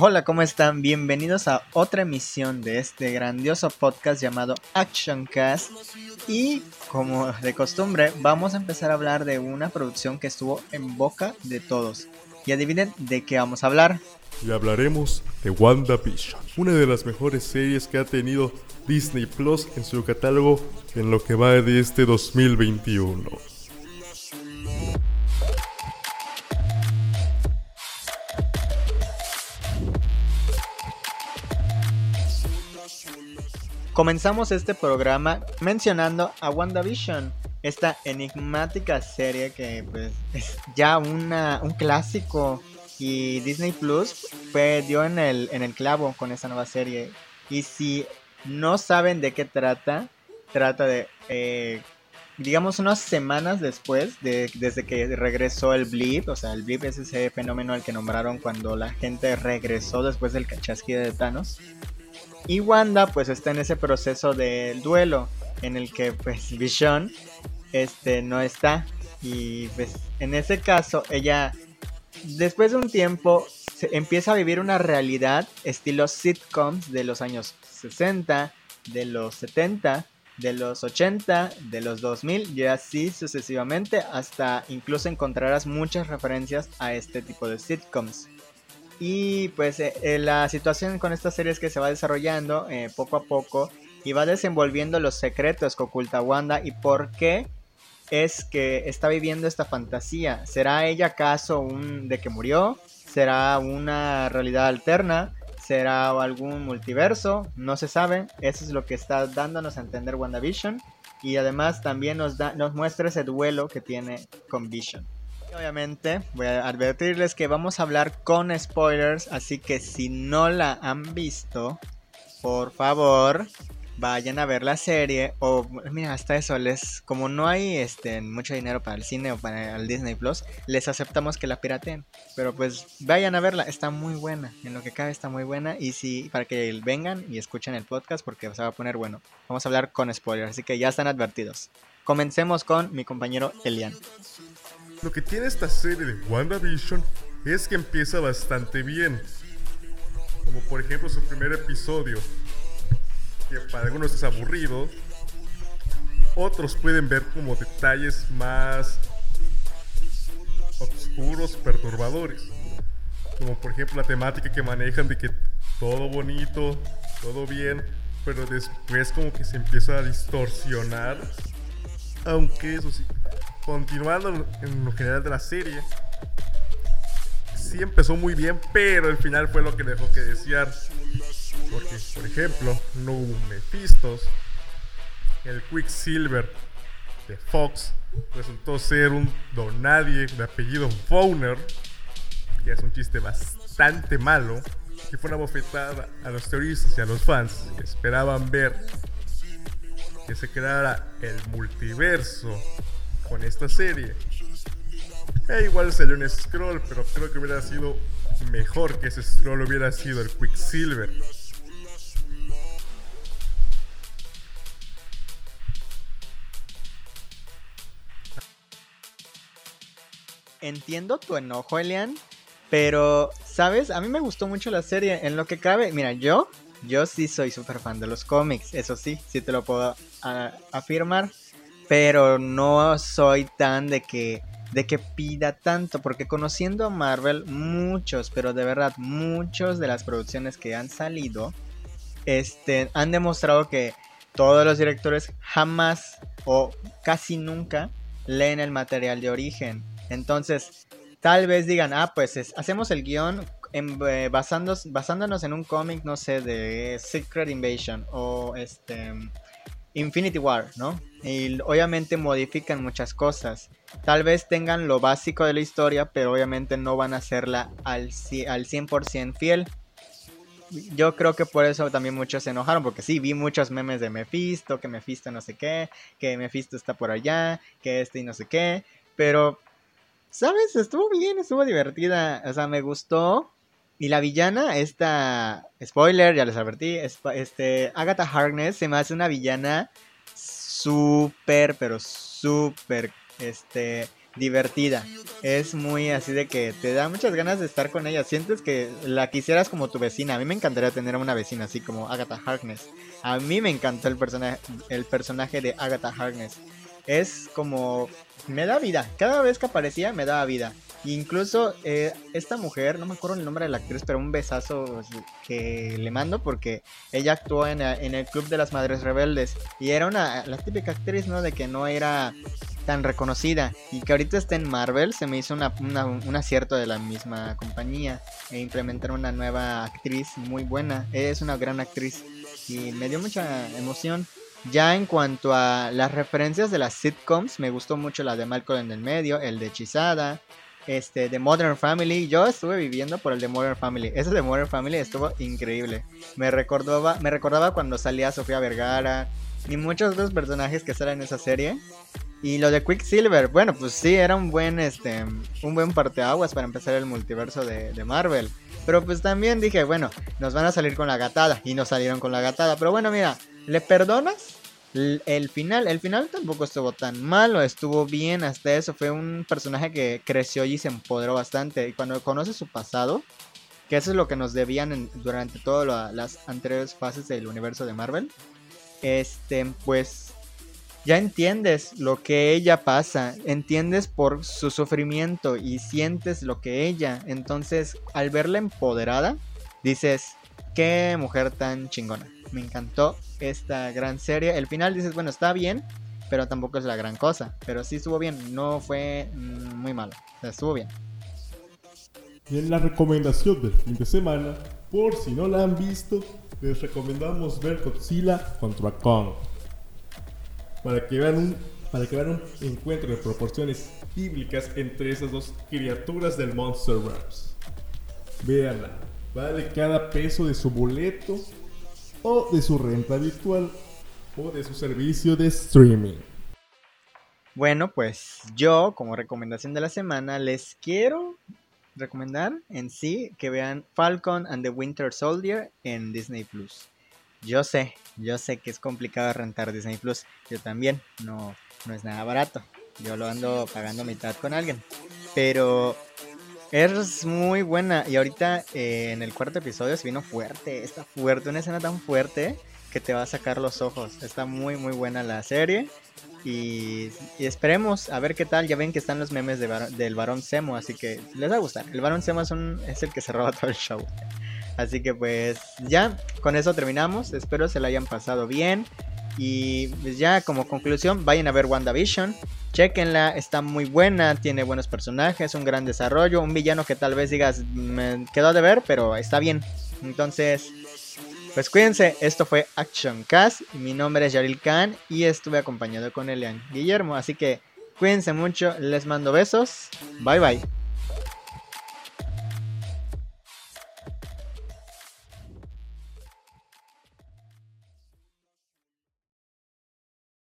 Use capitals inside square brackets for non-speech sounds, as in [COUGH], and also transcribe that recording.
Hola, ¿cómo están? Bienvenidos a otra emisión de este grandioso podcast llamado Action Cast. Y como de costumbre, vamos a empezar a hablar de una producción que estuvo en boca de todos. Y adivinen de qué vamos a hablar. Y hablaremos de WandaVision, una de las mejores series que ha tenido Disney Plus en su catálogo en lo que va de este 2021. Comenzamos este programa mencionando a WandaVision, esta enigmática serie que pues, es ya una, un clásico y Disney Plus fue, dio en el, en el clavo con esta nueva serie. Y si no saben de qué trata, trata de, eh, digamos, unas semanas después, de, desde que regresó el blip, o sea, el blip es ese fenómeno al que nombraron cuando la gente regresó después del cachasquido de Thanos. Y Wanda pues está en ese proceso del duelo en el que pues Vision este no está y pues en ese caso ella después de un tiempo se empieza a vivir una realidad estilo sitcoms de los años 60, de los 70, de los 80, de los 2000 y así sucesivamente hasta incluso encontrarás muchas referencias a este tipo de sitcoms. Y pues eh, eh, la situación con esta serie es que se va desarrollando eh, poco a poco y va desenvolviendo los secretos que oculta Wanda y por qué es que está viviendo esta fantasía. ¿Será ella acaso un de que murió? ¿Será una realidad alterna? ¿Será algún multiverso? No se sabe. Eso es lo que está dándonos a entender WandaVision. Y además también nos, da, nos muestra ese duelo que tiene con Vision. Obviamente, voy a advertirles que vamos a hablar con spoilers, así que si no la han visto, por favor, vayan a ver la serie o mira, hasta eso les como no hay este mucho dinero para el cine o para el Disney Plus, les aceptamos que la pirateen, pero pues vayan a verla, está muy buena, en lo que cabe está muy buena y si para que vengan y escuchen el podcast porque se va a poner bueno. Vamos a hablar con spoilers, así que ya están advertidos. Comencemos con mi compañero Elian. Lo que tiene esta serie de WandaVision es que empieza bastante bien. Como por ejemplo su primer episodio, que para algunos es aburrido. Otros pueden ver como detalles más oscuros, perturbadores. Como por ejemplo la temática que manejan de que todo bonito, todo bien, pero después como que se empieza a distorsionar. Aunque eso sí, continuando en lo general de la serie, sí empezó muy bien, pero el final fue lo que dejó que desear. Porque, por ejemplo, no hubo Mephistos. El Quicksilver de Fox resultó ser un donadie de apellido Fowner, que es un chiste bastante malo, que fue una bofetada a los teoristas y a los fans que esperaban ver que se creara el multiverso con esta serie. E igual salió un scroll, pero creo que hubiera sido mejor que ese scroll hubiera sido el Quicksilver. Entiendo tu enojo, Elian, pero, ¿sabes? A mí me gustó mucho la serie. En lo que cabe, mira, yo, yo sí soy súper fan de los cómics, eso sí, sí te lo puedo ah, afirmar pero no soy tan de que de que pida tanto, porque conociendo a Marvel, muchos, pero de verdad, muchos de las producciones que han salido, este, han demostrado que todos los directores jamás o casi nunca leen el material de origen. Entonces, tal vez digan, ah, pues hacemos el guion eh, basándonos en un cómic, no sé, de Secret Invasion o este Infinity War, ¿no? Y obviamente modifican muchas cosas. Tal vez tengan lo básico de la historia, pero obviamente no van a hacerla al, al 100% fiel. Yo creo que por eso también muchos se enojaron, porque sí, vi muchos memes de Mephisto, que Mephisto no sé qué, que Mephisto está por allá, que este y no sé qué, pero, ¿sabes? Estuvo bien, estuvo divertida, o sea, me gustó, y la villana, esta. Spoiler, ya les advertí. Este. Agatha Harkness se me hace una villana súper, pero súper. Este. divertida. Es muy así de que te da muchas ganas de estar con ella. Sientes que la quisieras como tu vecina. A mí me encantaría tener una vecina así como Agatha Harkness. A mí me encantó el personaje, el personaje de Agatha Harkness. Es como... Me da vida. Cada vez que aparecía me daba vida. Incluso eh, esta mujer, no me acuerdo el nombre de la actriz, pero un besazo que le mando porque ella actuó en, el Club de las Madres Rebeldes y era una la típica actriz, ¿no? De que no era tan reconocida y que ahorita está en Marvel, se me hizo un acierto de la misma compañía e implementar una nueva actriz muy buena. Es una gran actriz y me dio mucha emoción. Ya en cuanto a las referencias de las sitcoms, me gustó mucho la de Malcolm en el medio, el de Hechizada, este, de Modern Family. Yo estuve viviendo por el de Modern Family. Ese de Modern Family estuvo increíble. Me recordaba, me recordaba cuando salía Sofía Vergara y muchos otros personajes que salen en esa serie. Y lo de Quicksilver, bueno, pues sí, era un buen, este, un buen parteaguas para empezar el multiverso de, de Marvel. Pero pues también dije, bueno, nos van a salir con la gatada. Y nos salieron con la gatada. Pero bueno, mira, ¿le perdonas? El final, el final tampoco estuvo tan malo, estuvo bien hasta eso. Fue un personaje que creció y se empoderó bastante. Y cuando conoces su pasado, que eso es lo que nos debían durante todas las anteriores fases del universo de Marvel, este, pues ya entiendes lo que ella pasa, entiendes por su sufrimiento y sientes lo que ella. Entonces, al verla empoderada, dices, qué mujer tan chingona. Me encantó esta gran serie. El final dices, bueno, está bien, pero tampoco es la gran cosa. Pero sí estuvo bien, no fue mm, muy malo. estuvo bien. Y en la recomendación del fin de semana, por si no la han visto, les recomendamos ver Godzilla contra Kong. Para que vean un, para que vean un encuentro de proporciones bíblicas entre esas dos criaturas del Monsterverse. Véanla, vale cada peso de su boleto o de su renta virtual o de su servicio de streaming. Bueno, pues yo como recomendación de la semana les quiero recomendar en sí que vean Falcon and the Winter Soldier en Disney Plus. Yo sé, yo sé que es complicado rentar Disney Plus. Yo también, no, no es nada barato. Yo lo ando pagando mitad con alguien. Pero es muy buena. Y ahorita eh, en el cuarto episodio se vino fuerte. Está fuerte. Una escena tan fuerte que te va a sacar los ojos. Está muy, muy buena la serie. Y, esperemos a ver qué tal. Ya ven que están los memes del varón Semo. Así que les va a gustar. El varón Semo es, es el que se roba [LAUGHS] todo el show. Así que pues ya, con eso terminamos. Espero se la hayan pasado bien. Y pues ya como conclusión, vayan a ver WandaVision. Chequenla, está muy buena, tiene buenos personajes, un gran desarrollo, un villano que tal vez digas, me quedó de ver, pero está bien. Entonces, pues cuídense, esto fue Action Cast, mi nombre es Yaril Khan y estuve acompañado con Elian Guillermo, así que cuídense mucho, les mando besos, bye bye.